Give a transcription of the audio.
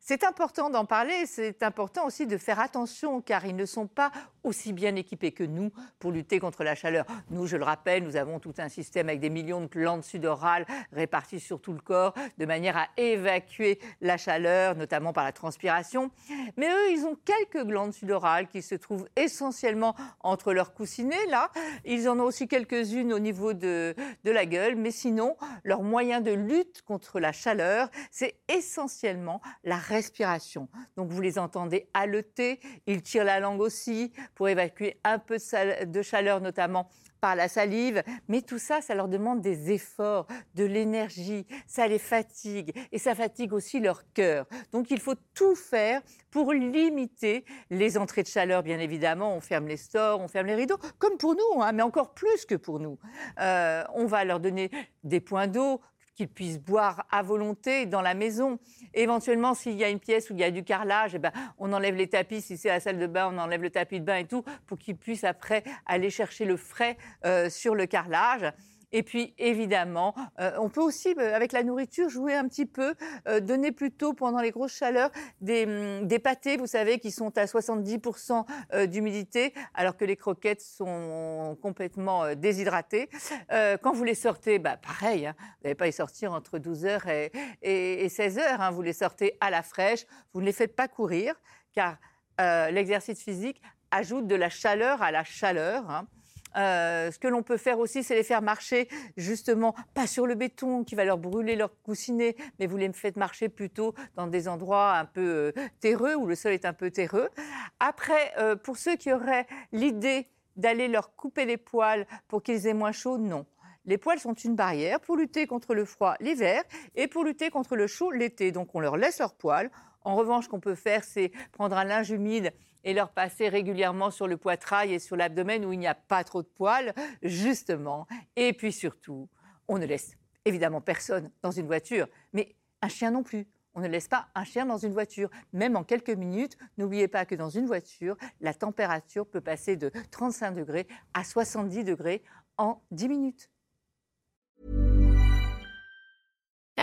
C'est important d'en parler, c'est important aussi de faire attention car ils ne sont pas aussi bien équipés que nous pour lutter contre la chaleur. Nous, je le rappelle, nous avons tout un système avec des millions de glandes sudorales réparties sur tout le corps de manière à évacuer la chaleur, notamment par la transpiration. Mais eux, ils ont quelques glandes sudorales qui se trouvent essentiellement entre leurs coussinets, là. Ils en ont aussi quelques-unes au niveau de, la gueule, mais sinon, leur moyen de lutte contre la chaleur, c'est essentiellement la respiration. Donc vous les entendez haleter, ils tirent la langue aussi pour évacuer un peu de chaleur notamment par la salive, mais tout ça, ça leur demande des efforts, de l'énergie, ça les fatigue et ça fatigue aussi leur cœur. Donc il faut tout faire pour limiter les entrées de chaleur, bien évidemment. On ferme les stores, on ferme les rideaux, comme pour nous, hein, mais encore plus que pour nous. Euh, on va leur donner des points d'eau qu'ils puissent boire à volonté dans la maison. éventuellement, s'il y a une pièce où il y a du carrelage, eh ben, on enlève les tapis. Si c'est la salle de bain, on enlève le tapis de bain et tout, pour qu'ils puissent après aller chercher le frais euh, sur le carrelage. Et puis, évidemment, euh, on peut aussi, euh, avec la nourriture, jouer un petit peu, euh, donner plutôt pendant les grosses chaleurs des, hum, des pâtés, vous savez, qui sont à 70% d'humidité, alors que les croquettes sont complètement déshydratées. quand vous les sortez, bah, pareil, hein, vous n'allez pas les sortir entre 12h et, et, 16h, hein, vous les sortez à la fraîche, vous ne les faites pas courir, car l'exercice physique ajoute de la chaleur à la chaleur. Hein. Euh, ce que l'on peut faire aussi, c'est les faire marcher justement pas sur le béton qui va leur brûler leur coussinet, mais vous les faites marcher plutôt dans des endroits un peu euh, terreux où le sol est un peu terreux. Après, euh, pour ceux qui auraient l'idée d'aller leur couper les poils pour qu'ils aient moins chaud, non. Les poils sont une barrière pour lutter contre le froid l'hiver et pour lutter contre le chaud l'été. Donc on leur laisse leurs poils. En revanche, qu'on peut faire, c'est prendre un linge humide et leur passer régulièrement sur le poitrail et sur l'abdomen où il n'y a pas trop de poils, justement. Et puis surtout, on ne laisse évidemment personne dans une voiture, mais un chien non plus. On ne laisse pas un chien dans une voiture, même en quelques minutes. N'oubliez pas que dans une voiture, la température peut passer de 35 degrés à 70 degrés en 10 minutes.